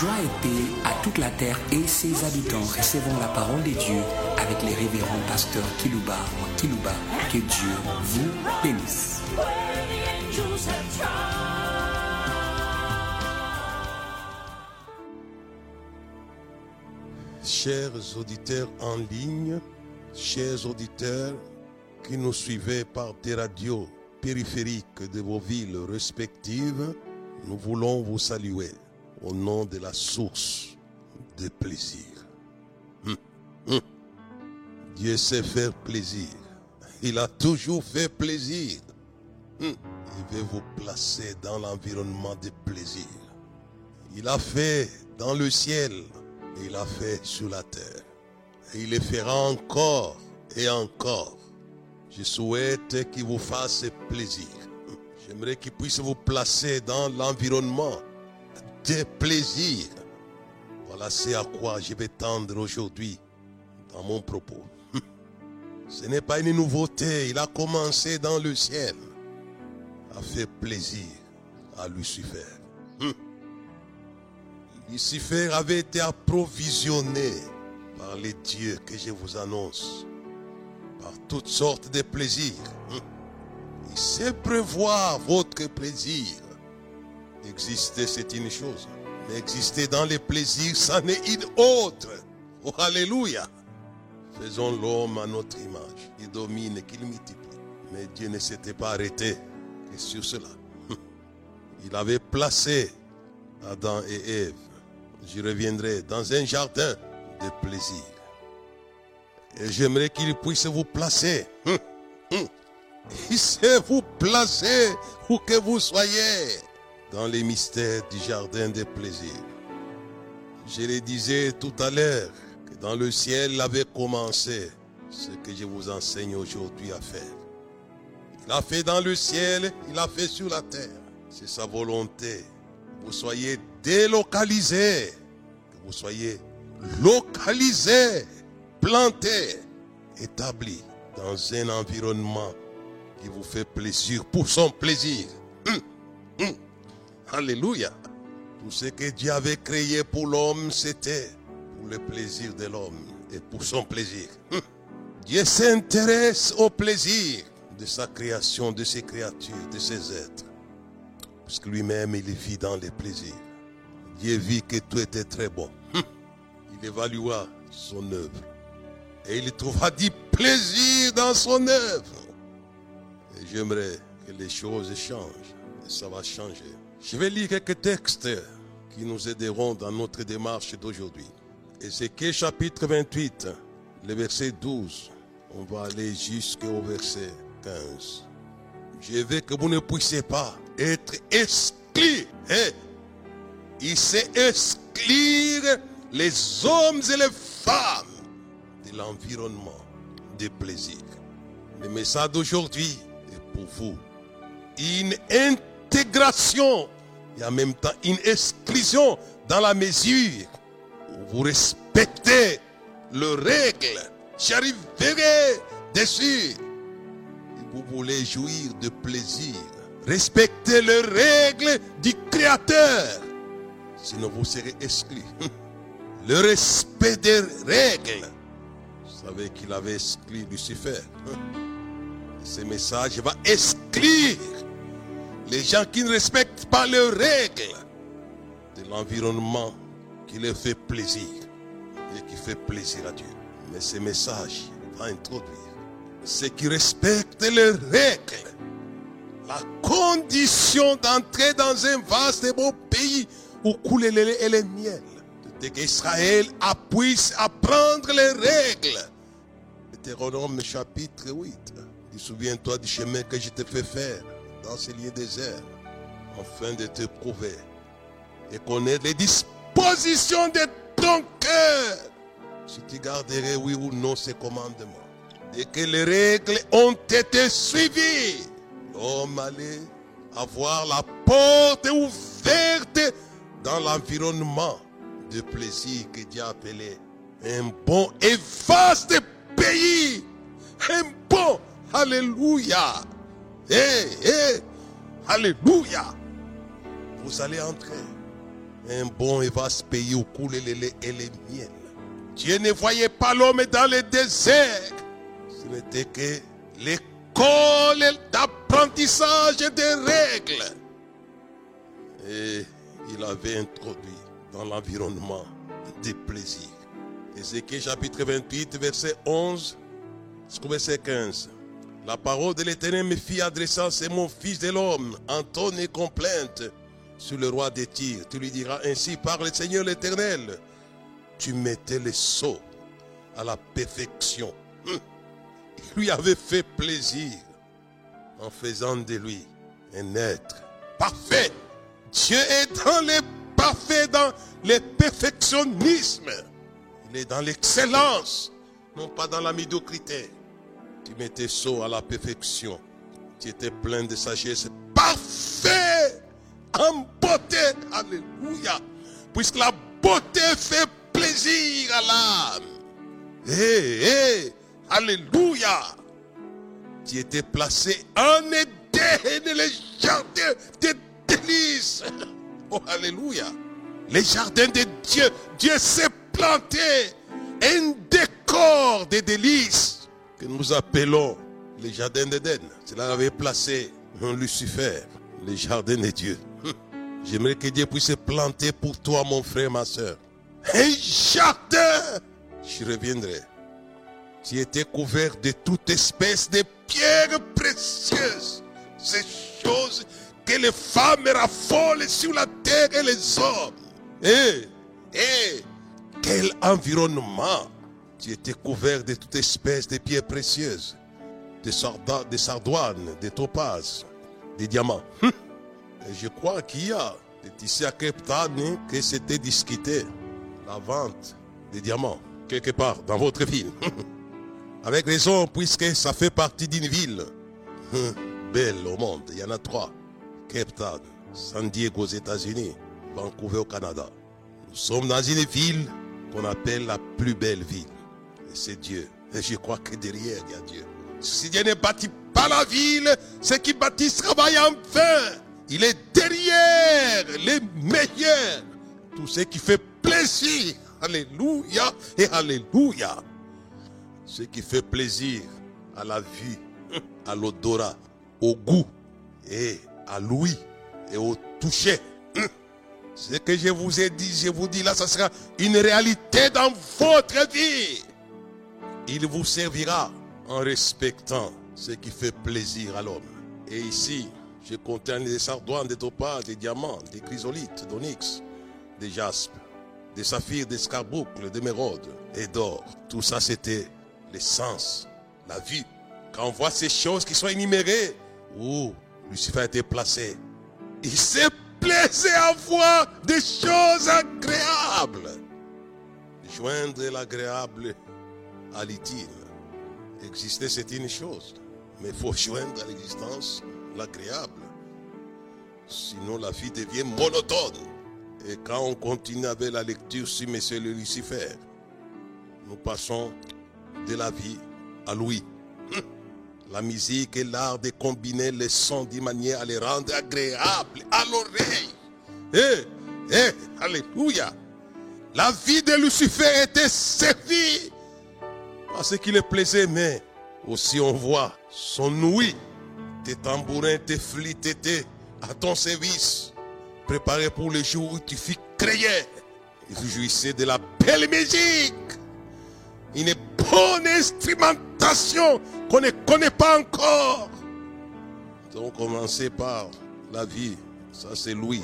Joie et paix à toute la terre et ses habitants. Recevons la parole de Dieu avec les révérends pasteurs Kilouba ou Kilouba. Que Dieu vous bénisse. Chers auditeurs en ligne, chers auditeurs qui nous suivez par des radios périphériques de vos villes respectives, nous voulons vous saluer au nom de la source de plaisir. Hum, hum. Dieu sait faire plaisir. Il a toujours fait plaisir. Hum. Il veut vous placer dans l'environnement de plaisir. Il a fait dans le ciel et il a fait sur la terre. Et il le fera encore et encore. Je souhaite qu'il vous fasse plaisir. J'aimerais qu'il puisse vous placer dans l'environnement des plaisirs. Voilà c'est à quoi je vais tendre aujourd'hui dans mon propos. Ce n'est pas une nouveauté, il a commencé dans le ciel à faire plaisir à Lucifer. Lucifer avait été approvisionné par les dieux que je vous annonce, par toutes sortes de plaisirs. Il sait prévoir votre plaisir. Exister, c'est une chose. Mais exister dans les plaisirs, ça n'est une autre. Oh, Alléluia. Faisons l'homme à notre image. Il domine, qu'il multiplie. Mais Dieu ne s'était pas arrêté sur cela. Il avait placé Adam et Ève, j'y reviendrai, dans un jardin de plaisir. Et j'aimerais qu'il puisse vous placer. Il sait vous placer où que vous soyez dans les mystères du jardin des plaisirs. Je le disais tout à l'heure que dans le ciel avait commencé ce que je vous enseigne aujourd'hui à faire. Il a fait dans le ciel, il a fait sur la terre. C'est sa volonté. Vous soyez délocalisés, que vous soyez localisés, plantés, établis dans un environnement qui vous fait plaisir pour son plaisir. Hum, hum. Alléluia. Tout ce que Dieu avait créé pour l'homme, c'était pour le plaisir de l'homme et pour son plaisir. Hum. Dieu s'intéresse au plaisir de sa création, de ses créatures, de ses êtres. Parce que lui-même, il vit dans les plaisirs. Dieu vit que tout était très bon. Il évalua son œuvre. Et il trouvera du plaisir dans son œuvre. Et j'aimerais que les choses changent. Et ça va changer. Je vais lire quelques textes qui nous aideront dans notre démarche d'aujourd'hui. Ézéchiel chapitre 28, le verset 12. On va aller jusqu'au verset 15. Je veux que vous ne puissiez pas être exclus. Hein? Il sait exclure les hommes et les femmes de l'environnement des plaisirs. Le message d'aujourd'hui est pour vous. Une intégration et en même temps une exclusion dans la mesure où vous respectez les règles. J'arriverai dessus. Vous voulez jouir de plaisir. Respectez les règles du Créateur. Sinon vous serez exclus. Le respect des règles. Vous savez qu'il avait exclu Lucifer. Ce message va exclure les gens qui ne respectent pas les règles de l'environnement qui leur fait plaisir et qui fait plaisir à Dieu. Mais ce message va introduire ceux qui respectent les règles, la condition d'entrer dans un vaste et beau pays où coule le lait et le miel. Dès qu'Israël puisse apprendre les règles. Deutéronome chapitre 8. Souviens-toi du chemin que je t'ai fait faire dans ce lieu désert, afin de te prouver et connaître les dispositions de ton cœur. Si tu garderais, oui ou non, ces commandements. Et que les règles ont été suivies, l'homme allait avoir la porte ouverte dans l'environnement de plaisir que Dieu a appelé un bon et vaste pays. Un bon, alléluia. Eh, eh, alléluia. Vous allez entrer un bon et vaste pays où coulent les laits et les miels. Dieu ne voyait pas l'homme dans le désert. Ce n'était que l'école d'apprentissage des règles. Et il avait introduit dans l'environnement des plaisirs. Ézéchiel chapitre 28, verset 11 jusqu'au verset 15. La parole de l'Éternel me fit adressant, c'est mon fils de l'homme, en tonne et complainte sur le roi des tirs. Tu lui diras ainsi, par le Seigneur l'Éternel, tu mettais les sceaux à la perfection. Hum. Il lui avait fait plaisir en faisant de lui un être parfait. Dieu est dans les parfaits, dans le perfectionnisme. Il est dans l'excellence, non pas dans la médiocrité. Tu mettais saut à la perfection. Tu étais plein de sagesse. Parfait en beauté. Alléluia. Puisque la beauté fait plaisir à l'âme. Hé, hé, Alléluia. Tu étais placé en Éden, les jardins de délices. Oh, Alléluia. Les jardins de Dieu. Dieu s'est planté un décor de délices que nous appelons les jardins d'Éden. Cela avait placé un Lucifer, les jardins de Dieu. J'aimerais que Dieu puisse planter pour toi, mon frère, ma soeur. Un jardin. Je reviendrai. Tu étais couvert de toute espèce de pierres précieuses. Ces choses que les femmes raffolent sur la terre et les hommes. Eh, eh, quel environnement Tu étais couvert de toute espèce de pierres précieuses, des, sarda- des sardoines, des topazes, des diamants. Hum. Et je crois qu'il y a ici à Cape Town hein, que c'était discuté, la vente des diamants, quelque part dans votre ville. Avec raison, puisque ça fait partie d'une ville hum, belle au monde. Il y en a trois. Cape Town, San Diego aux États-Unis, Vancouver au Canada. Nous sommes dans une ville qu'on appelle la plus belle ville. C'est Dieu. Et je crois que derrière, il y a Dieu. Si Dieu ne bâtit pas la ville, ceux qui bâtissent travaillent en vain. Il est derrière les meilleurs. Tout ce qui fait plaisir. Alléluia et Alléluia. Ce qui fait plaisir à la vue, à l'odorat, au goût et à l'ouïe et au toucher. Ce que je vous ai dit, je vous dis là, ça sera une réalité dans votre vie. Il vous servira en respectant ce qui fait plaisir à l'homme. Et ici, je contiens des sardoines, des topazes, des diamants, des chrysolites, d'onyx, des jaspes, des saphirs, des scarboucles, d'émeraudes et d'or. Tout ça, c'était l'essence, la vue. Quand on voit ces choses qui sont énumérées, où Lucifer a été placé, il s'est plaisé à voir des choses agréables. Joindre l'agréable l'utile. Exister, c'est une chose. Mais il faut joindre à l'existence l'agréable. Sinon, la vie devient monotone. Et quand on continue avec la lecture sur Monsieur le Lucifer, nous passons de la vie à l'ouïe. La musique et l'art de combiner les sons d'une manière à les rendre agréables à l'oreille. Eh, eh, alléluia. La vie de Lucifer était servie parce qu'il est plaisait, mais aussi on voit son ouïe, tes tambourins, tes flûtes étaient à ton service, préparés pour le jour où tu fus créé. Il jouissait de la belle musique, une bonne instrumentation qu'on ne connaît pas encore. Donc commencez par la vie, ça c'est Louis.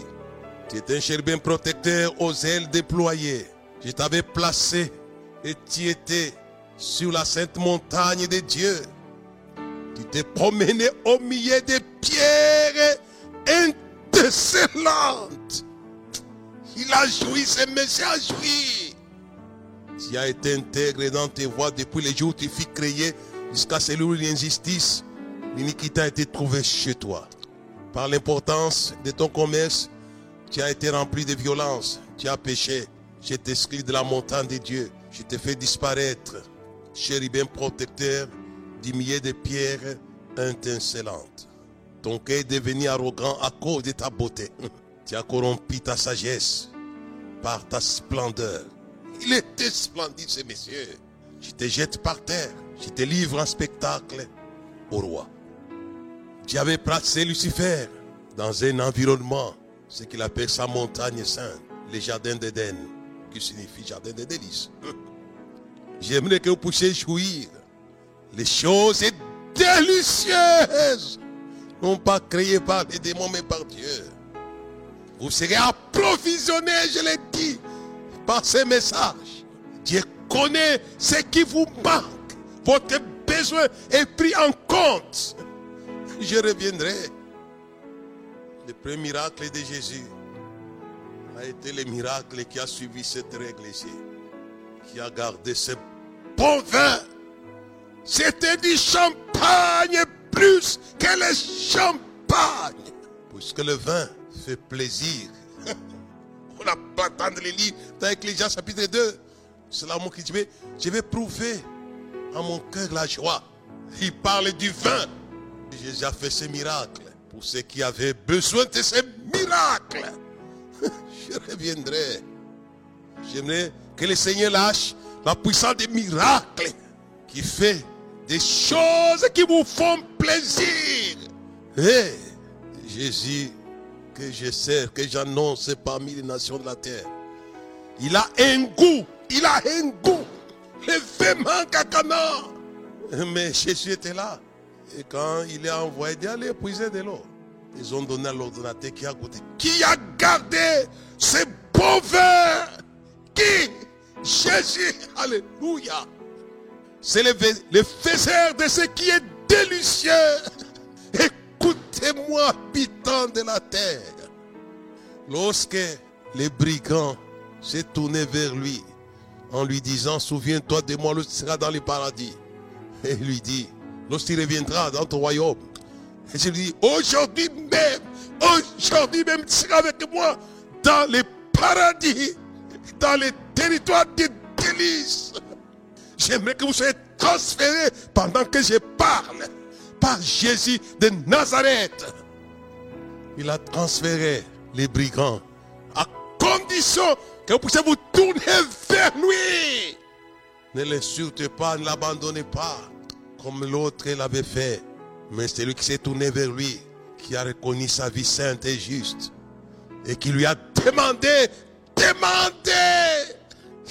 Tu es un chérubin protecteur aux ailes déployées. Je t'avais placé et tu étais sur la sainte montagne de Dieu. Tu t'es promené au milieu des pierres excellentes. Il a joui, ce monsieur a joui. Tu as été intégré dans tes voies depuis le jour où tu fus créé jusqu'à celui où l'injustice, l'iniquité a été trouvée chez toi. Par l'importance de ton commerce, tu as été rempli de violence, tu as péché. Je t'exclus de la montagne de Dieu. Je t'ai fait disparaître, chérubin protecteur, du milieu de pierres étincelantes. Ton cœur est devenu arrogant à cause de ta beauté. Tu as corrompu ta sagesse par ta splendeur. Il était splendide, ces messieurs. Je te jette par terre. Je te livre un spectacle au roi. Tu avais placé Lucifer dans un environnement, ce qu'il appelle sa montagne sainte, les jardins d'Éden, qui signifie jardin de délices. J'aimerais que vous puissiez jouir les choses délicieuses, non pas créées par les démons, mais par Dieu. Vous serez approvisionné, je l'ai dit, par ces messages. Dieu connaît ce qui vous manque. Votre besoin est pris en compte. Je reviendrai. Le premier miracle de Jésus a été le miracle qui a suivi cette règle ici. Qui a gardé ce bon vin. C'était du champagne plus que le champagne. Puisque le vin fait plaisir. On n'a pas attendre les livres dans Ecclésias chapitre 2. C'est là mon qui dit, je vais prouver à mon cœur la joie. Il parle du vin. Jésus a fait ce miracle pour ceux qui avaient besoin de ce miracle. Je reviendrai. J'aimerais que le Seigneur lâche la puissance des miracles qui fait des choses qui vous font plaisir. Et Jésus que je sers, que j'annonce parmi les nations de la terre, il a un goût, il a un goût. Le fait manque à Cana. Mais Jésus était là. Et quand il est envoyé d'aller puiser de l'eau, ils ont donné à l'ordinateur qui a goûté. Qui a gardé ce beau vin Qui Jésus. Alléluia. C'est le, le faiseur de ce qui est délicieux. Écoutez-moi, habitants de la terre. Lorsque les brigands s'est tourné vers lui en lui disant, souviens-toi de moi lorsque tu seras dans le paradis. Et il lui dit, lorsqu'il reviendra dans ton royaume. Et je lui dis, aujourd'hui même, aujourd'hui même, tu seras avec moi dans le paradis, dans les territoires des délices. J'aimerais que vous soyez transférés pendant que je parle par Jésus de Nazareth. Il a transféré les brigands à condition que vous puissiez vous tourner vers lui. Ne l'insultez pas, ne l'abandonnez pas comme l'autre l'avait fait. Mais c'est lui qui s'est tourné vers lui, qui a reconnu sa vie sainte et juste. Et qui lui a demandé, demandé.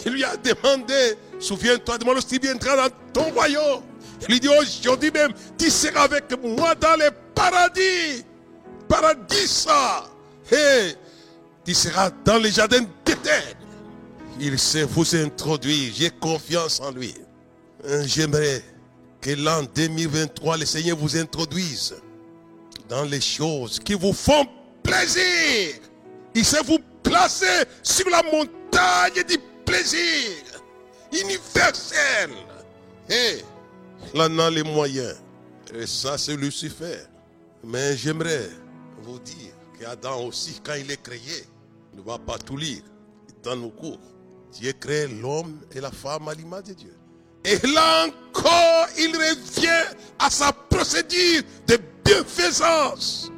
Il lui a demandé, souviens-toi de moi lorsqu'il viendra dans ton royaume. Il lui dit aujourd'hui même, tu seras avec moi dans le paradis. Paradis ça. Tu seras dans les jardins d'éternel. Il sait vous introduire. J'ai confiance en lui. J'aimerais que l'an 2023, le Seigneur vous introduise dans les choses qui vous font plaisir. Il sait vous placer sur la montagne du plaisir universel. Et il en a les moyens. Et ça, c'est Lucifer. Mais j'aimerais vous dire qu'Adam aussi, quand il est créé, ne va pas tout lire dans nos cours. Dieu crée l'homme et la femme à l'image de Dieu. Et là encore, il revient à sa procédure de bienfaisance.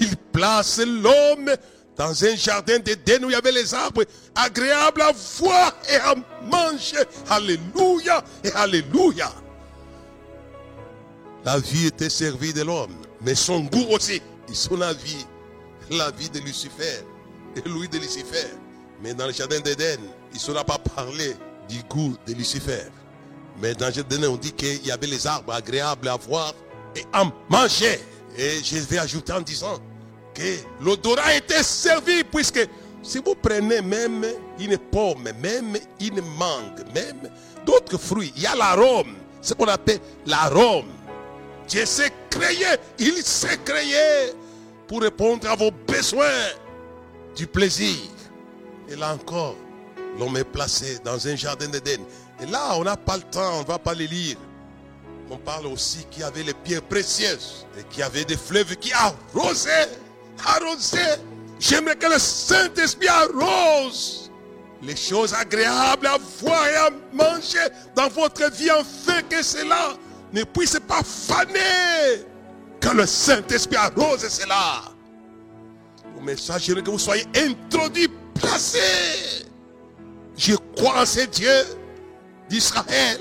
Il place l'homme dans un jardin d'Éden où il y avait les arbres agréables à voir et à manger. Alléluia et Alléluia. La vie était servie de l'homme, mais son goût aussi. Et son avis, la vie de Lucifer et lui de Lucifer. Mais dans le jardin d'Éden, il ne saura pas parler du goût de Lucifer. Mais dans le jardin, on dit qu'il y avait les arbres agréables à voir et à manger. Et je vais ajouter en disant l'odorat était servi puisque si vous prenez même une pomme, même une mangue, même d'autres fruits, il y a l'arôme. Ce qu'on appelle l'arôme. Dieu s'est créé, il s'est créé pour répondre à vos besoins du plaisir. Et là encore, l'homme est placé dans un jardin d'Éden. Et là, on n'a pas le temps, on ne va pas les lire. On parle aussi qu'il y avait les pierres précieuses et qu'il y avait des fleuves qui arrosaient, arrosaient. J'aimerais que le Saint-Esprit arrose les choses agréables à voir et à manger dans votre vie afin que cela ne puisse pas faner. Que le Saint-Esprit arrose cela. Au message, j'aimerais que vous soyez introduits, placés Je crois en ces dieux d'Israël.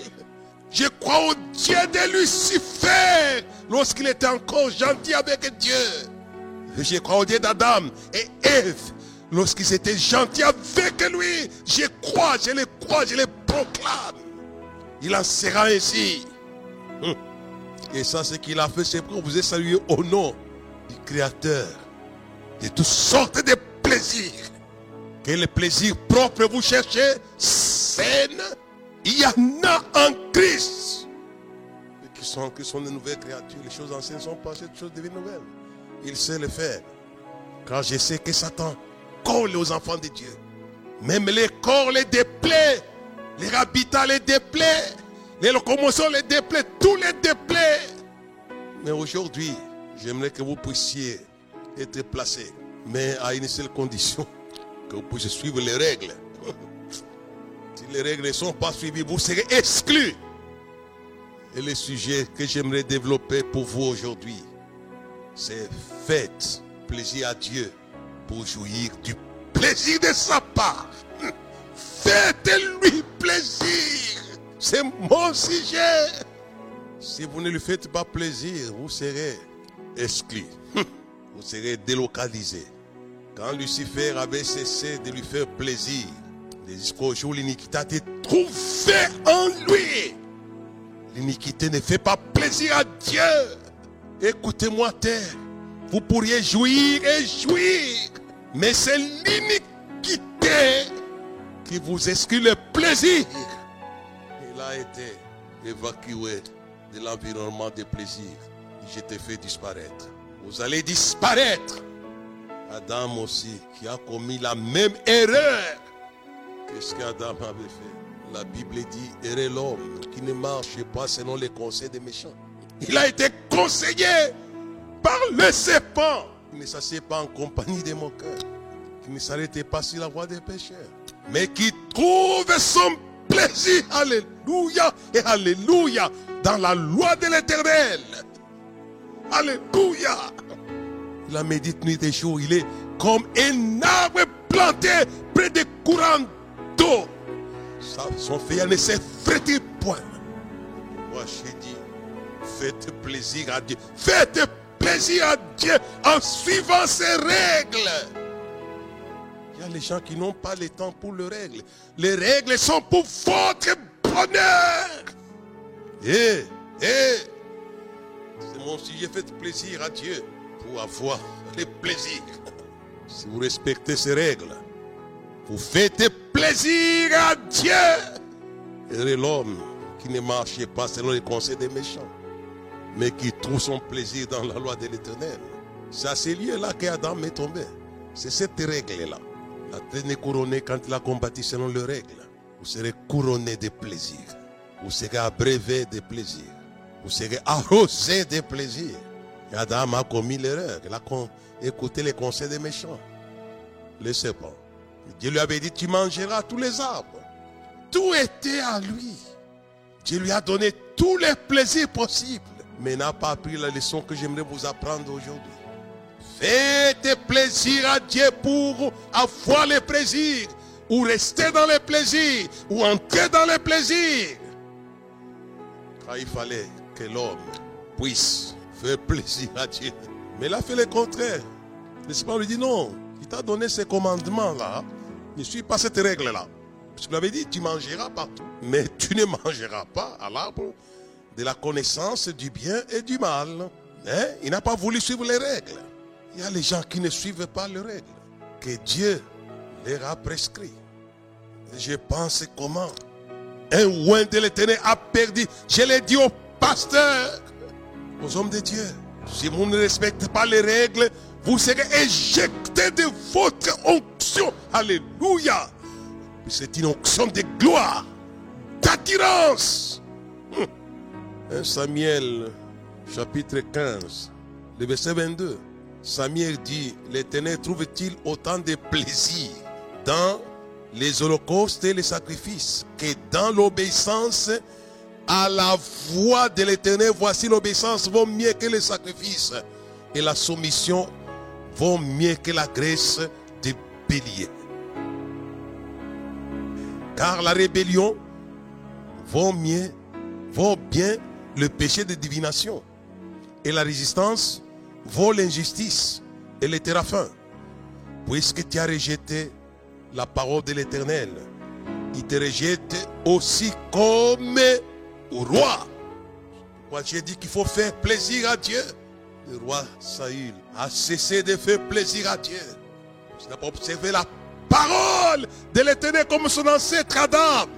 Je crois au Dieu de Lucifer lorsqu'il était encore gentil avec Dieu. Je crois au Dieu d'Adam et Ève lorsqu'ils étaient gentils avec lui. Je crois, je les crois, je les proclame. Il en sera ainsi. Hum. Et ça, ce qu'il a fait, c'est pour vous saluer au nom du Créateur de toutes sortes de plaisirs. Quel plaisir propre vous cherchez Saine. Il y en a en Christ. Et qui sont, qui sont de nouvelles créatures. Les choses anciennes sont passées, les choses deviennent nouvelles. Il sait le faire. Car je sais que Satan colle aux enfants de Dieu. Même les corps les déplaît. Les habitats les déplaît. Les locomotions les déplaît. Tout les déplaît. Mais aujourd'hui, j'aimerais que vous puissiez être placés. Mais à une seule condition. Que vous puissiez suivre les règles. Si les règles ne sont pas suivies, vous serez exclus. Et le sujet que j'aimerais développer pour vous aujourd'hui, c'est faites plaisir à Dieu pour jouir du plaisir de sa part. Faites-lui plaisir. C'est mon sujet. Si vous ne lui faites pas plaisir, vous serez exclu. Vous serez délocalisé. Quand Lucifer avait cessé de lui faire plaisir, jusqu'au jour l'iniquité a trouvée en lui. L'iniquité ne fait pas plaisir à Dieu. Écoutez-moi, terre. Vous pourriez jouir et jouir. Mais c'est l'iniquité qui vous exclut le plaisir. Il a été évacué de l'environnement des plaisirs. Je t'ai fait disparaître. Vous allez disparaître. Adam aussi, qui a commis la même erreur. Qu'est-ce qu'Adam avait fait La Bible dit, erreur l'homme qui ne marche pas selon les conseils des méchants. Il a été conseillé par le serpent. Il ne s'assied pas en compagnie des moqueurs. Qui ne s'arrêtait pas sur la voie des pécheurs. Mais qui trouve son plaisir, alléluia et alléluia, dans la loi de l'éternel. Alléluia. Il a médite nuit et jour. Il est comme un arbre planté près des courants d'eau. Son feuillage ne s'effrète point. Moi, j'ai dit, faites plaisir à Dieu. Faites plaisir à Dieu en suivant ses règles. Il y a les gens qui n'ont pas le temps pour les règles. Les règles sont pour votre bonheur. Et, et, c'est mon sujet, faites plaisir à Dieu pour avoir les plaisirs. Si vous respectez ces règles, vous faites plaisir à Dieu. Et l'homme qui ne marche pas selon les conseils des méchants, mais qui trouve son plaisir dans la loi de l'éternel. C'est à ces lieux-là qu'Adam est tombé. C'est cette règle-là. La tête est couronnée quand il a combattu selon les règles. Vous serez couronné de plaisir. Vous serez abrévé de plaisir. Vous serez arrosé de plaisir. Et Adam a commis l'erreur. Il a écouté les conseils des méchants. Le serpent. Dieu lui avait dit, tu mangeras tous les arbres. Tout était à lui. Dieu lui a donné tous les plaisirs possibles. Mais n'a pas appris la leçon que j'aimerais vous apprendre aujourd'hui. Faites plaisir à Dieu pour avoir les plaisirs. Ou rester dans les plaisirs. Ou entrer dans les plaisirs. Car il fallait que l'homme puisse faire plaisir à Dieu. Mais il a fait le contraire. Le pas lui dit non. Il t'a donné ces commandements-là. Ne suis pas cette règle-là. Parce qu'il avait dit, tu mangeras partout. Mais tu ne mangeras pas à l'arbre de la connaissance du bien et du mal. Hein? Il n'a pas voulu suivre les règles. Il y a les gens qui ne suivent pas les règles que Dieu leur a prescrit. je pense comment un oin de l'éternel a perdu. Je l'ai dit au pasteur, aux hommes de Dieu. Si vous ne respectez pas les règles, vous serez éjecté de votre onction. Alléluia. C'est une onction de gloire, d'attirance. 1 Samuel chapitre 15, le verset 22. Samuel dit, l'Éternel trouve-t-il autant de plaisir dans les holocaustes et les sacrifices que dans l'obéissance à la voix de l'Éternel Voici l'obéissance vaut mieux que les sacrifices et la soumission vaut mieux que la graisse des béliers. Car la rébellion vaut mieux, vaut bien le péché de divination. Et la résistance vaut l'injustice et les terrafins. Puisque tu as rejeté la parole de l'Éternel, il te rejette aussi comme au roi. Moi, j'ai dit qu'il faut faire plaisir à Dieu. Le roi Saül a cessé de faire plaisir à Dieu. Il n'a pas observé la parole de l'Éternel comme son ancêtre Adam.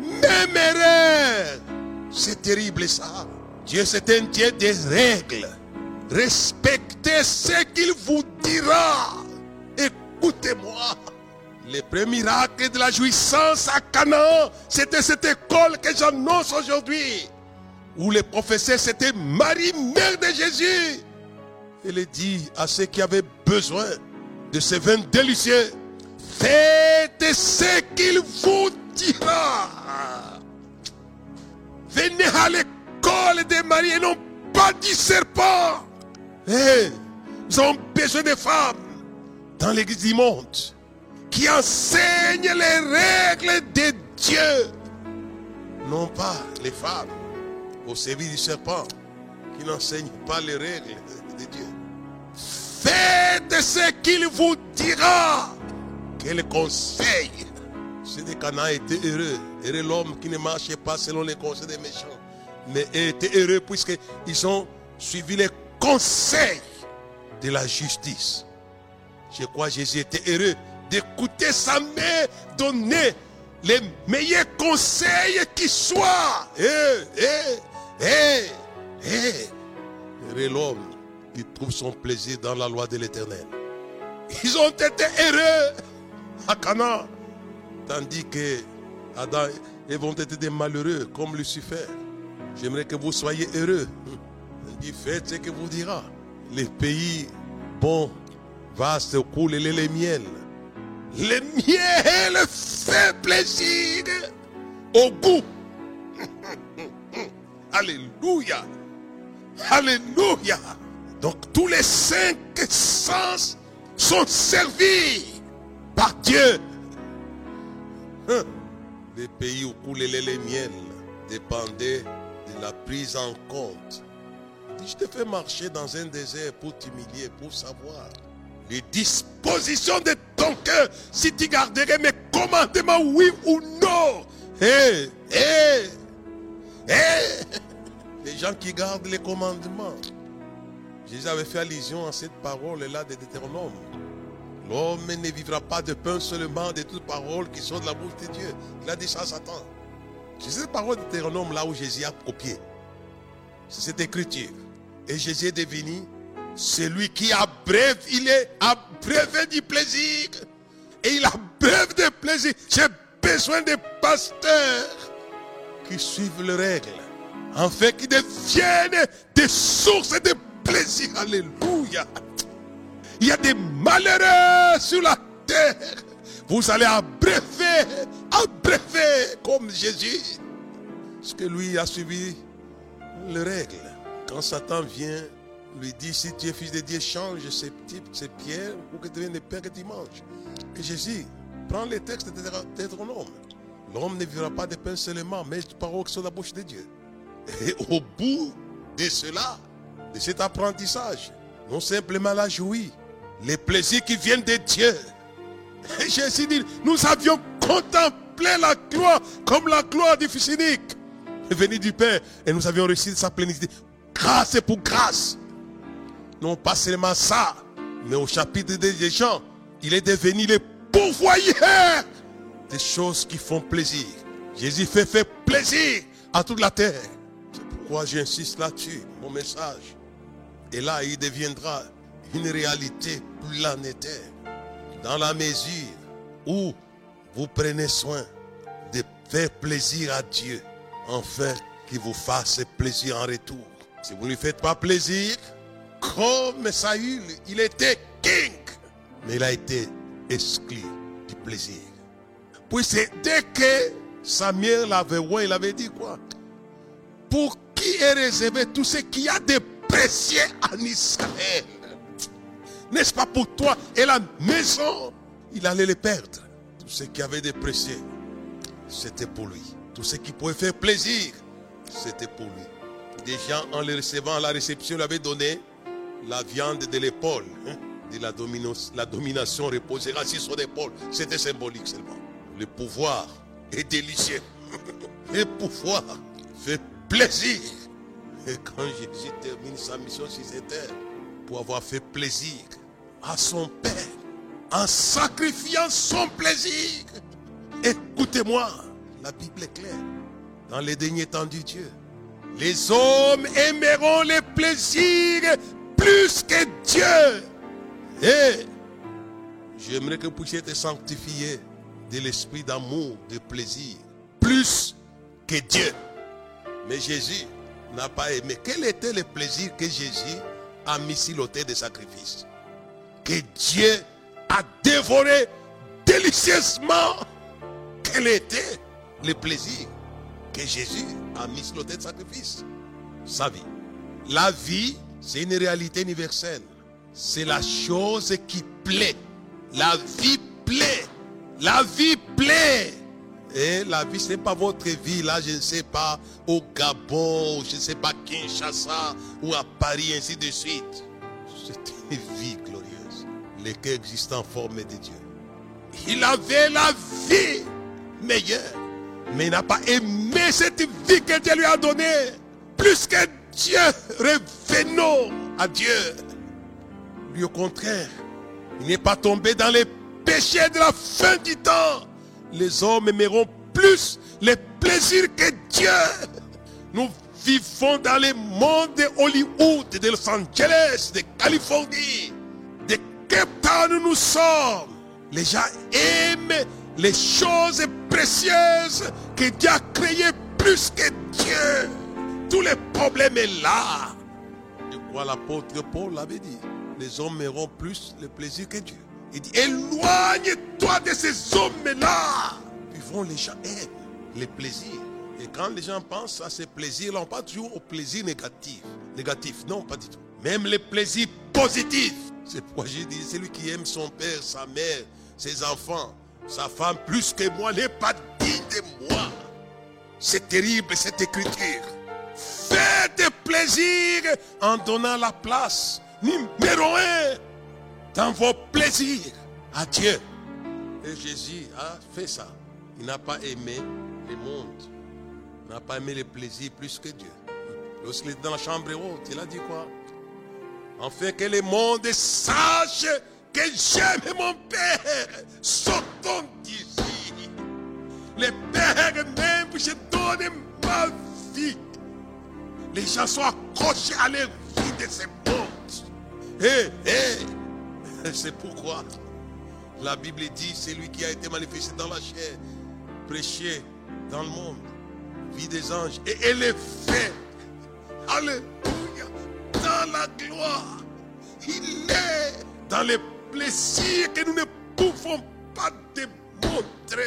Même erreur. C'est terrible ça. Dieu, c'est un Dieu des règles. Respectez ce qu'il vous dira. Écoutez-moi. Le premier miracle de la jouissance à Canaan, c'était cette école que j'annonce aujourd'hui. Où le professeur, c'était Marie, mère de Jésus. Elle dit à ceux qui avaient besoin de ce vin délicieux, faites ce qu'il vous dira. Venez à l'école de Marie et non pas du serpent. Eh, nous avons besoin de femmes dans l'église du monde qui enseignent les règles de Dieu. Non pas les femmes au service du serpent qui n'enseignent pas les règles de Dieu. Faites ce qu'il vous dira. Quel conseil C'est des Canaan étaient heureux. Heureux l'homme qui ne marchait pas selon les conseils des méchants. Mais étaient heureux puisqu'ils ont suivi les conseils de la justice. Je crois que Jésus était heureux d'écouter sa mère donner les meilleurs conseils qui soient. Eh, eh, eh. Heureux l'homme qui trouve son plaisir dans la loi de l'éternel. Ils ont été heureux à Cana. Tandis que Adam et vont être des malheureux comme Lucifer. J'aimerais que vous soyez heureux. Il fait ce que vous dira. Les pays bons, vastes, coulent les, les miel. Le miel fait plaisir au goût. Alléluia. Alléluia. Donc tous les cinq sens sont servis par Dieu. Hein? Les pays où coulait les miel dépendaient de la prise en compte. Je te fais marcher dans un désert pour t'humilier, pour savoir les dispositions de ton cœur, si tu garderais mes commandements, oui ou non. Hé, hé, hé. Les gens qui gardent les commandements. Jésus avait fait allusion à cette parole-là de Deutéronome. L'homme ne vivra pas de pain seulement, de toutes paroles qui sont de la bouche de Dieu. Il a dit ça à Satan. C'est cette parole de Deutéronome là où Jésus a copié. C'est cette écriture. Et Jésus est devenu celui qui abrève, il est abreuvé du plaisir. Et il abreuve de plaisir. J'ai besoin de pasteurs qui suivent les règles. En fait, qui deviennent des sources de plaisir. Alléluia. Il y a des malheureux sur la terre. Vous allez abreuver, abreuver comme Jésus. Parce que lui a suivi les règles. Quand Satan vient, lui dit, si tu es fils de Dieu, change ces, petites, ces pierres pour que tu deviennes des pains que tu manges. Et Jésus prend les textes Deutéronome. L'homme ne vivra pas de pain seulement, mais de paroles qui sont la bouche de Dieu. Et au bout de cela, de cet apprentissage, non simplement la jouir, les plaisirs qui viennent de Dieu. Et Jésus dit, nous avions contemplé la gloire comme la gloire du Fils unique, venu du Père, et nous avions reçu sa plénitude. Grâce pour grâce. Non pas seulement ça, mais au chapitre des gens, il est devenu le pourvoyeur des choses qui font plaisir. Jésus fait, fait plaisir à toute la terre. C'est pourquoi j'insiste là-dessus, mon message. Et là, il deviendra une réalité planétaire. Dans la mesure où vous prenez soin de faire plaisir à Dieu, enfin qu'il vous fasse plaisir en retour. Si vous ne lui faites pas plaisir, comme Saül, il était king, mais il a été exclu du plaisir. Puis c'est dès que Samuel l'avait vu, il avait dit quoi? Pour qui est réservé tout ce qui a de précieux en Israël? N'est-ce pas pour toi et la maison? Il allait les perdre. Tout ce qui avait de précieux. c'était pour lui. Tout ce qui pouvait faire plaisir, c'était pour lui. Des gens, en le recevant à la réception, lui donné la viande de l'épaule. hein, de la, la domination reposera sur son épaule. C'était symbolique seulement. Le pouvoir est délicieux. Le pouvoir fait plaisir. Et quand Jésus termine sa mission sur cette terre, pour avoir fait plaisir à son Père, en sacrifiant son plaisir, écoutez-moi, la Bible est claire. Dans les derniers temps du Dieu, les hommes aimeront les plaisirs plus que Dieu. Et j'aimerais que vous puissiez être sanctifiés de l'esprit d'amour, de plaisir, plus que Dieu. Mais Jésus n'a pas aimé. Quel était le plaisir que Jésus a mis sur l'autel de sacrifice Que Dieu a dévoré délicieusement. Quel était le plaisir que Jésus a mis sur l'autel de sacrifice Sa vie. La vie, c'est une réalité universelle. C'est la chose qui plaît. La vie plaît. La vie plaît. Et la vie, ce n'est pas votre vie, là, je ne sais pas, au Gabon, je ne sais pas, Kinshasa, ou à Paris, ainsi de suite. C'est une vie. Le cœur existe en forme de Dieu. Il avait la vie meilleure. Mais il n'a pas aimé cette vie que Dieu lui a donnée. Plus que Dieu, revenons à Dieu. Lui, au contraire, il n'est pas tombé dans les péchés de la fin du temps. Les hommes aimeront plus les plaisirs que Dieu. Nous vivons dans le monde de Hollywood, de Los Angeles, de Californie, Town où nous sommes. Les gens aiment les choses précieuses que Dieu a créées plus que Dieu. Tous les problèmes est là. De quoi l'apôtre Paul avait dit Les hommes aimeront plus le plaisir que Dieu. Il dit Éloigne-toi de ces hommes-là. Vivons les gens aiment les plaisirs. Et quand les gens pensent à ces plaisirs-là, on pas toujours au plaisir négatif. Négatif, non, pas du tout. Même les plaisirs positifs. C'est pourquoi j'ai dit Celui qui aime son père, sa mère, ses enfants, sa femme plus que moi n'est pas digne de moi. C'est terrible cette écriture. Faites des plaisirs en donnant la place numéro un dans vos plaisirs à Dieu. Et Jésus a fait ça. Il n'a pas aimé le monde. Il n'a pas aimé les plaisirs plus que Dieu. Lorsqu'il était dans la chambre haute, il a dit quoi? Enfin que le monde sache que j'aime mon Père. Sortons d'ici. Le Père même, je donne ma vie. Les gens sont accrochés à la vie de ce monde. Hé, hé, c'est pourquoi la Bible dit, c'est lui qui a été manifesté dans la chair, prêché dans le monde, vie des anges et élevé. Alléluia, la gloire. Il est dans les plaisirs que nous ne pouvons pas démontrer.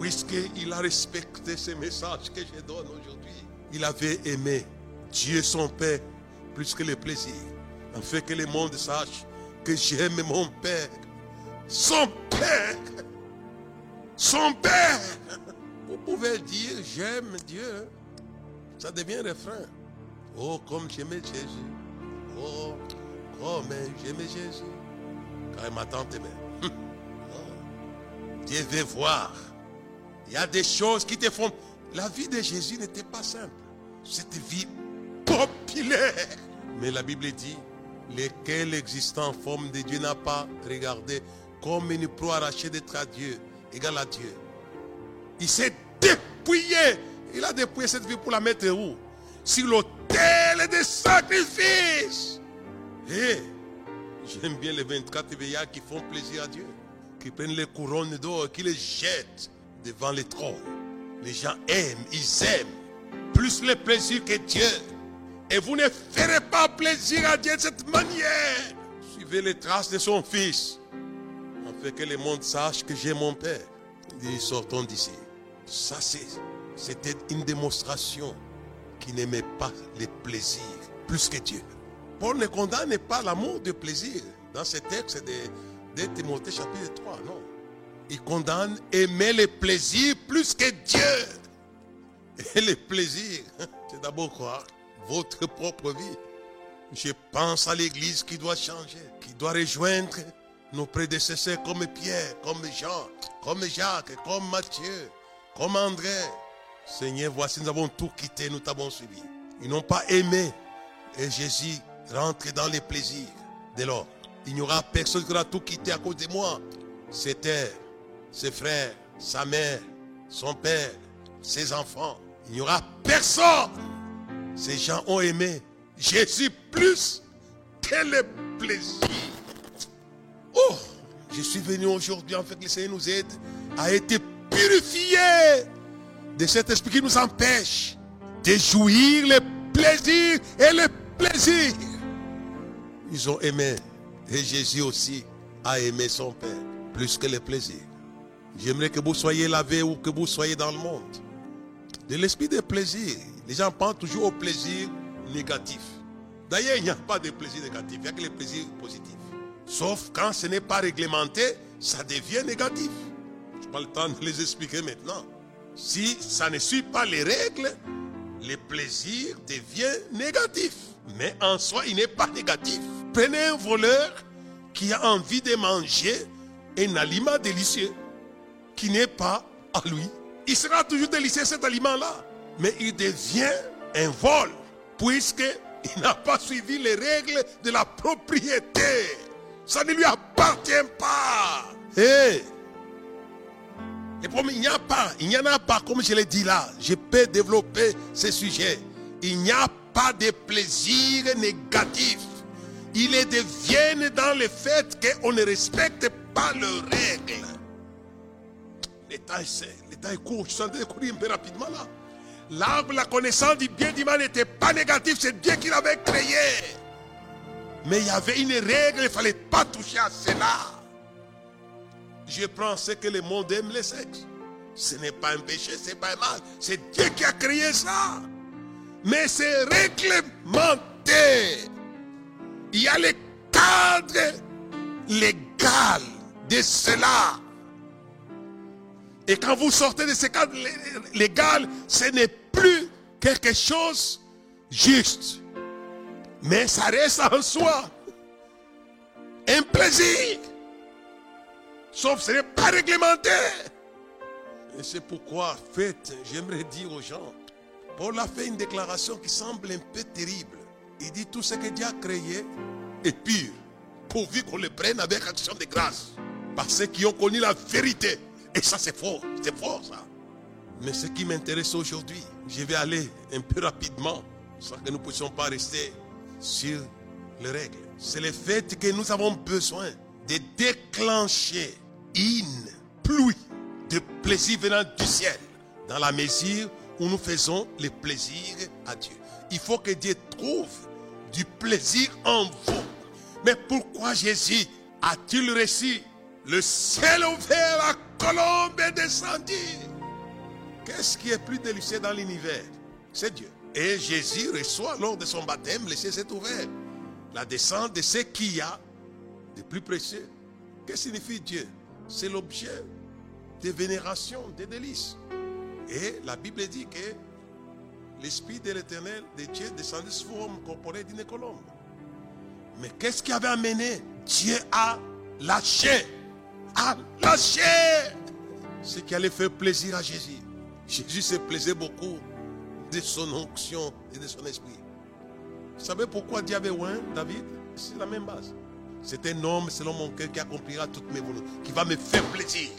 Puisqu'il a respecté ce message que je donne aujourd'hui. Il avait aimé Dieu son Père plus que les plaisirs. Afin que le monde sache que j'aime mon Père. Son Père. Son Père. Vous pouvez dire j'aime Dieu. Ça devient refrain. Oh, comme j'aimais Jésus. Oh, comme j'aimais Jésus. Car ma tante aimait. Oh. Dieu veut voir. Il y a des choses qui te font. La vie de Jésus n'était pas simple. Cette vie populaire. Mais la Bible dit, lequel existant forme de Dieu n'a pas regardé comme une proie arrachée d'être à Dieu, égal à Dieu. Il s'est dépouillé. Il a dépouillé cette vie pour la mettre où? Sur l'autel des sacrifices. Et j'aime bien les 24 veillards qui font plaisir à Dieu, qui prennent les couronnes d'or qui les jettent devant les trônes. Les gens aiment, ils aiment plus le plaisir que Dieu. Et vous ne ferez pas plaisir à Dieu de cette manière. Suivez les traces de son Fils, afin que le monde sache que j'ai mon Père. Et sortons d'ici. Ça, c'était une démonstration qui n'aimait pas les plaisirs plus que Dieu. Paul ne condamne pas l'amour de plaisir dans ce texte de, de Timothée chapitre 3, non. il condamne aimer les plaisirs plus que Dieu. Et les plaisirs, c'est d'abord quoi? Votre propre vie. Je pense à l'Église qui doit changer, qui doit rejoindre nos prédécesseurs comme Pierre, comme Jean, comme Jacques, comme Matthieu, comme André. Seigneur, voici, nous avons tout quitté, nous t'avons suivi. Ils n'ont pas aimé. Et Jésus rentre dans les plaisirs. Dès lors, il n'y aura personne qui aura tout quitté à cause de moi. Ses terres, ses frères, sa mère, son père, ses enfants. Il n'y aura personne. Ces gens ont aimé Jésus plus que le plaisir. Oh, je suis venu aujourd'hui en fait que le Seigneur nous aide à être purifiés de cet esprit qui nous empêche de jouir les plaisirs et les plaisirs. Ils ont aimé. Et Jésus aussi a aimé son Père plus que les plaisirs. J'aimerais que vous soyez lavé ou que vous soyez dans le monde. De l'esprit de plaisir. Les gens pensent toujours au plaisir négatif. D'ailleurs, il n'y a pas de plaisir négatif, il n'y a que les plaisirs positifs. Sauf quand ce n'est pas réglementé, ça devient négatif. Je n'ai pas le temps de les expliquer maintenant. Si ça ne suit pas les règles, le plaisir devient négatif. Mais en soi, il n'est pas négatif. Prenez un voleur qui a envie de manger un aliment délicieux qui n'est pas à lui. Il sera toujours délicieux cet aliment-là. Mais il devient un vol puisqu'il n'a pas suivi les règles de la propriété. Ça ne lui appartient pas. Hey. Il n'y a pas, il n'y en a pas, comme je l'ai dit là. Je peux développer ce sujet. Il n'y a pas de plaisir négatif. Ils deviennent dans le fait qu'on ne respecte pas leurs règles. L'état est, l'état est court. Je suis en train de courir un peu rapidement là. L'arbre, la connaissance du bien du mal n'était pas négatif. C'est Dieu qui l'avait créé. Mais il y avait une règle, il ne fallait pas toucher à cela. Je prends ce que le monde aime, le sexe. Ce n'est pas un péché, ce n'est pas un mal. C'est Dieu qui a créé ça. Mais c'est réglementé. Il y a le cadre légal de cela. Et quand vous sortez de ce cadre légal, ce n'est plus quelque chose juste. Mais ça reste en soi un plaisir. Sauf ce n'est pas réglementé. Et c'est pourquoi, faites, j'aimerais dire aux gens, Paul a fait une déclaration qui semble un peu terrible. Il dit tout ce que Dieu a créé est pur, pourvu qu'on le prenne avec action de grâce. Par ceux qui ont connu la vérité. Et ça, c'est fort, c'est fort ça. Mais ce qui m'intéresse aujourd'hui, je vais aller un peu rapidement, sans que nous ne puissions pas rester sur les règles. C'est le fait que nous avons besoin déclencher une pluie de plaisir venant du ciel dans la mesure où nous faisons les plaisirs à Dieu. Il faut que Dieu trouve du plaisir en vous. Mais pourquoi Jésus a-t-il reçu le ciel ouvert, la colombe est descendue Qu'est-ce qui est plus délicieux dans l'univers? C'est Dieu. Et Jésus reçoit lors de son baptême, le ciel s'est ouvert. La descente de ce qu'il y a plus précieux. Que signifie Dieu? C'est l'objet de vénération, de délices. Et la Bible dit que l'Esprit de l'éternel de Dieu descendait sous forme corporelle d'une colombe. Mais qu'est-ce qui avait amené Dieu à lâcher, à lâcher ce qui allait faire plaisir à Jésus. Jésus se plaisait beaucoup de son onction et de son esprit. Vous savez pourquoi Dieu avait oint David? C'est la même base. C'est un homme selon mon cœur qui accomplira toutes mes volontés, qui va me faire plaisir.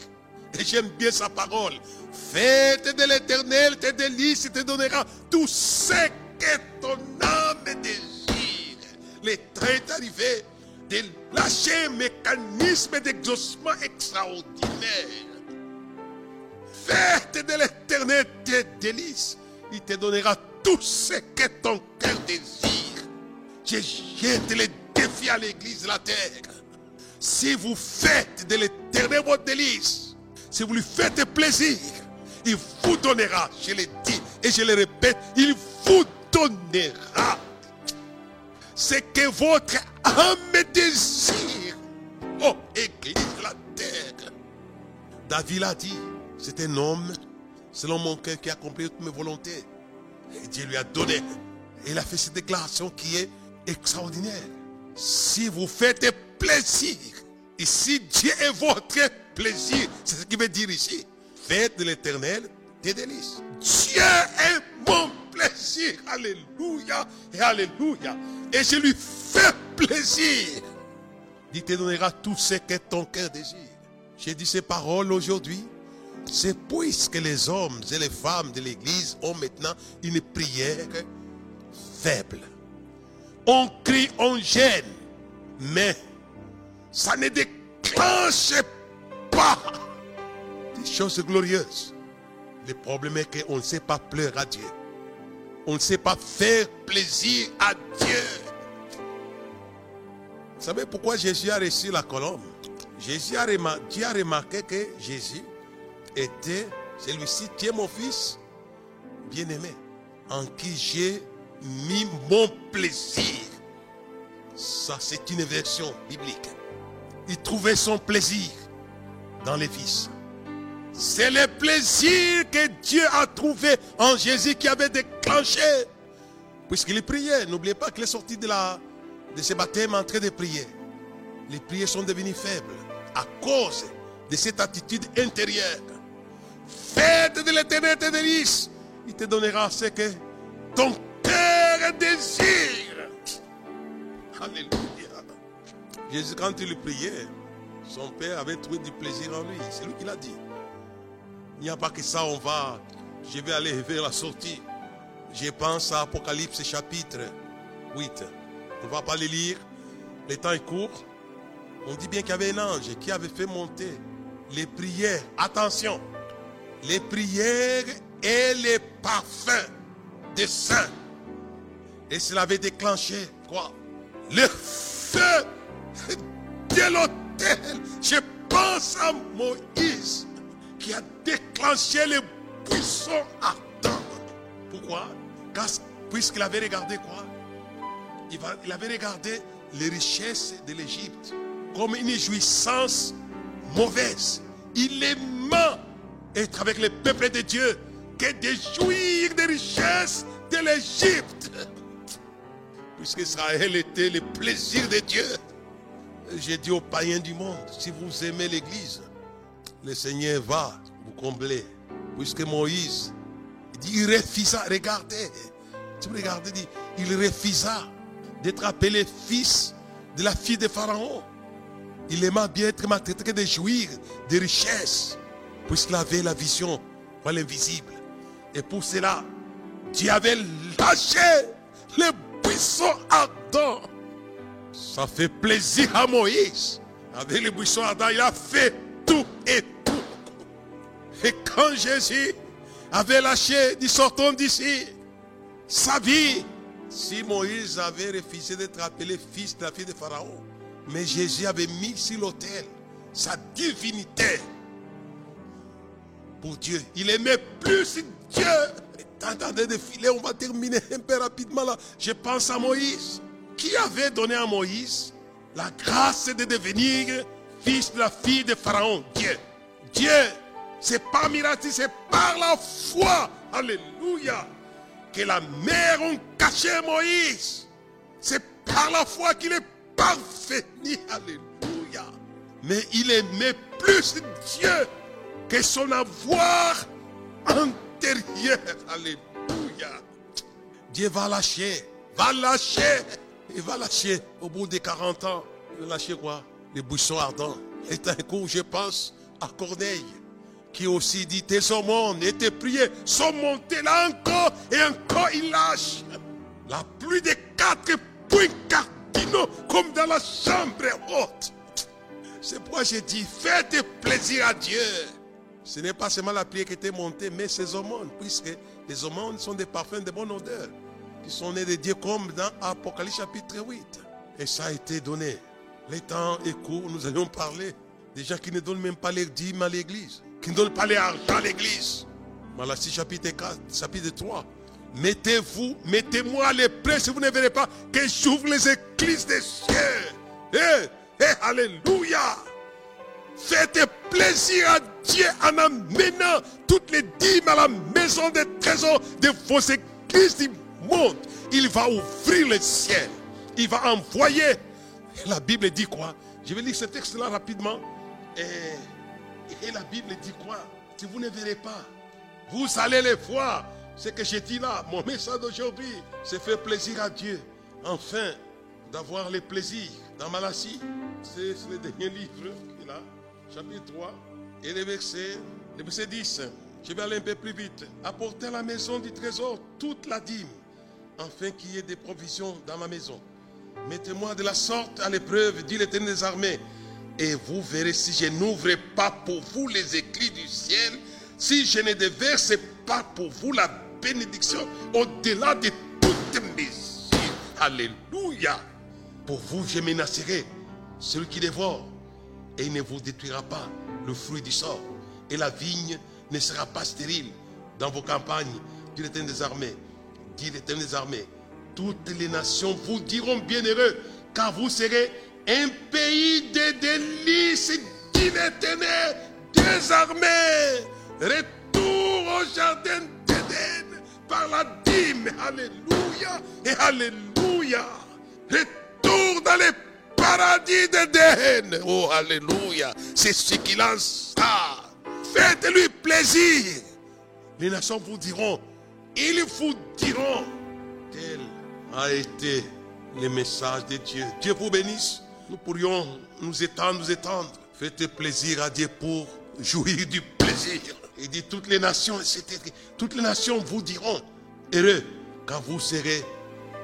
Et j'aime bien sa parole. Faites de l'éternel tes délices et te donnera tout ce que ton âme désire. Le temps est arrivé de lâcher mécanisme d'exaucement extraordinaire. Faites de l'éternel tes délices il te donnera tout ce que ton cœur désire. Je jette les défis à l'église de la terre. Si vous faites de l'éternel votre délice, si vous lui faites plaisir, il vous donnera, je l'ai dit et je le répète, il vous donnera ce que votre âme désire. Oh, église de la terre. David a dit, c'est un homme selon mon cœur qui a accompli toutes mes volontés. Et Dieu lui a donné. Il a fait cette déclaration qui est extraordinaire. Si vous faites plaisir, si Dieu est votre plaisir, c'est ce qu'il veut dire ici. Faites de l'éternel des délices. Dieu est mon plaisir. Alléluia et Alléluia. Et je lui fais plaisir. Il te donnera tout ce que ton cœur désire. J'ai dit ces paroles aujourd'hui. C'est puisque les hommes et les femmes de l'église ont maintenant une prière faible. On crie, on gêne, mais ça ne déclenche pas des choses glorieuses. Le problème est qu'on ne sait pas pleurer à Dieu. On ne sait pas faire plaisir à Dieu. Vous savez pourquoi Jésus a reçu la colombe? Jésus a remarqué, que Jésus était celui-ci, es mon fils bien-aimé, en qui j'ai mis mon plaisir. Ça, c'est une version biblique. Il trouvait son plaisir dans les fils. C'est le plaisir que Dieu a trouvé en Jésus qui avait déclenché. Puisqu'il priait. N'oubliez pas qu'il est sorti de, la, de ce baptême en train de prier. Les prières sont devenues faibles à cause de cette attitude intérieure. Faites de l'éternel tes délices. Il te donnera ce que ton désire. Alléluia. Jésus, quand il priait, son père avait trouvé du plaisir en lui. C'est lui qui l'a dit. Il n'y a pas que ça, on va. Je vais aller vers la sortie. Je pense à Apocalypse chapitre 8. On va pas le lire. Le temps est court. On dit bien qu'il y avait un ange qui avait fait monter les prières. Attention. Les prières et les parfums des saints. Et cela avait déclenché quoi? Le feu de l'autel. Je pense à Moïse qui a déclenché les buissons ardents. Pourquoi? Puisqu'il avait regardé quoi? Il avait regardé les richesses de l'Égypte comme une jouissance mauvaise. Il aimait être avec le peuple de Dieu que de jouir des richesses de l'Égypte. Puisque Israël était le plaisir de Dieu. J'ai dit aux païens du monde, si vous aimez l'Église, le Seigneur va vous combler. Puisque Moïse, il dit, il refusa, regardez, si vous il, dit, il refusa d'être appelé fils de la fille de Pharaon. Il aimait bien être maltraité de jouir des richesses, puisqu'il avait la vision par l'invisible. Et pour cela, Dieu avait lâché les buissons ardents. Ça fait plaisir à Moïse. Avec les buissons ardents, il a fait tout et tout. Et quand Jésus avait lâché, dit sortons d'ici, sa vie, si Moïse avait refusé d'être appelé fils de la fille de Pharaon, mais Jésus avait mis sur l'autel sa divinité pour Dieu. Il aimait plus Dieu. Attendez de filer, on va terminer un peu rapidement là. Je pense à Moïse. Qui avait donné à Moïse la grâce de devenir fils de la fille de Pharaon? Dieu. Dieu, c'est pas miracle, c'est par la foi. Alléluia. Que la mère ont caché Moïse. C'est par la foi qu'il est parvenu. Alléluia. Mais il aimait plus Dieu que son avoir Alléluia. Dieu va lâcher. Va lâcher. Il va lâcher au bout des 40 ans. Il va lâcher quoi? Les buissons ardents. Et un coup, je pense à Corneille, qui aussi dit Tes aumônes et tes prières sont montés là encore et encore il lâche. La pluie de quatre points cardinaux comme dans la chambre haute. C'est pourquoi j'ai dit Faites plaisir à Dieu. Ce n'est pas seulement la prière qui était montée, mais ses aumônes, puisque les aumônes sont des parfums de bonne odeur, qui sont nés de Dieu comme dans Apocalypse chapitre 8. Et ça a été donné. Les temps est nous allons parler des gens qui ne donnent même pas les dîmes à l'église, qui ne donnent pas les argent à l'église. Malachie chapitre 4, chapitre 3. Mettez-vous, mettez-moi les prêts si vous ne verrez pas que j'ouvre les églises des cieux. Eh, eh, alléluia. Faites plaisir à Dieu en amenant toutes les dîmes à la maison des trésors de vos églises du monde. Il va ouvrir le ciel. Il va envoyer. La Bible dit quoi? Je vais lire ce texte-là rapidement. Et, la Bible dit quoi? Si vous ne verrez pas, vous allez les voir. Ce que j'ai dit là, mon message d'aujourd'hui, c'est faire plaisir à Dieu. Enfin, d'avoir les plaisirs. Dans Malassie, c'est le dernier livre chapitre 3, et le verset, le verset 10. Je vais aller un peu plus vite. Apportez à la maison du trésor toute la dîme, afin qu'il y ait des provisions dans ma maison. Mettez-moi de la sorte à l'épreuve, dit l'Éternel des armées, et vous verrez si je n'ouvre pas pour vous les écrits du ciel, si je ne déverse pas pour vous la bénédiction au-delà de toutes mes yeux. Alléluia. Pour vous, je menacerai celui qui dévore, et il ne vous détruira pas le fruit du sort. Et la vigne ne sera pas stérile dans vos campagnes, dit l'Éternel des armées. Dit des armées. Toutes les nations vous diront bienheureux, car vous serez un pays de délices, dit l'Éternel des armées. Retour au jardin d'Éden par la dîme. Alléluia et Alléluia. Retour dans les paradis d'Éden. Oh, Alléluia. C'est ce qu'il en ça. Faites-lui plaisir. Les nations vous diront, ils vous diront, tel a été le message de Dieu. Dieu vous bénisse. Nous pourrions nous étendre, nous étendre. Faites plaisir à Dieu pour jouir du plaisir. Il dit toutes les nations, toutes les nations vous diront, heureux, quand vous serez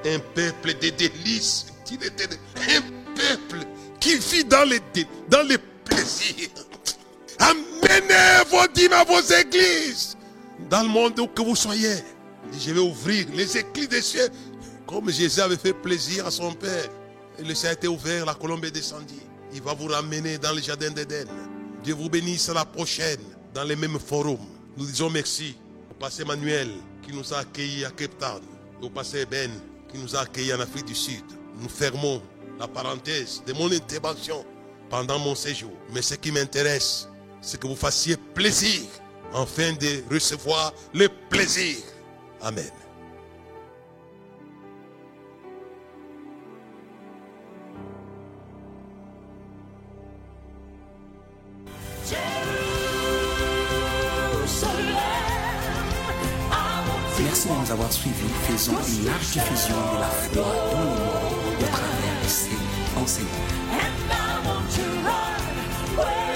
un peuple de délices. Un peuple qui vit dans les, dans les plaisirs. Amenez vos dîmes à vos églises. Dans le monde où que vous soyez. Je vais ouvrir les églises des cieux. Comme Jésus avait fait plaisir à son Père. Et le ciel a été ouvert, la colombe est descendue. Il va vous ramener dans le jardin d'Éden. Dieu vous bénisse à la prochaine, dans les mêmes forums. Nous disons merci au pasteur Emmanuel qui nous a accueillis à Cape Town. Au pasteur Ben qui nous a accueillis en Afrique du Sud. Nous fermons la parenthèse de mon intervention pendant mon séjour. Mais ce qui m'intéresse, c'est que vous fassiez plaisir afin de recevoir le plaisir. Amen. Merci de nous avoir suivis. Faisons une large diffusion de la foi dans le monde And I want to run.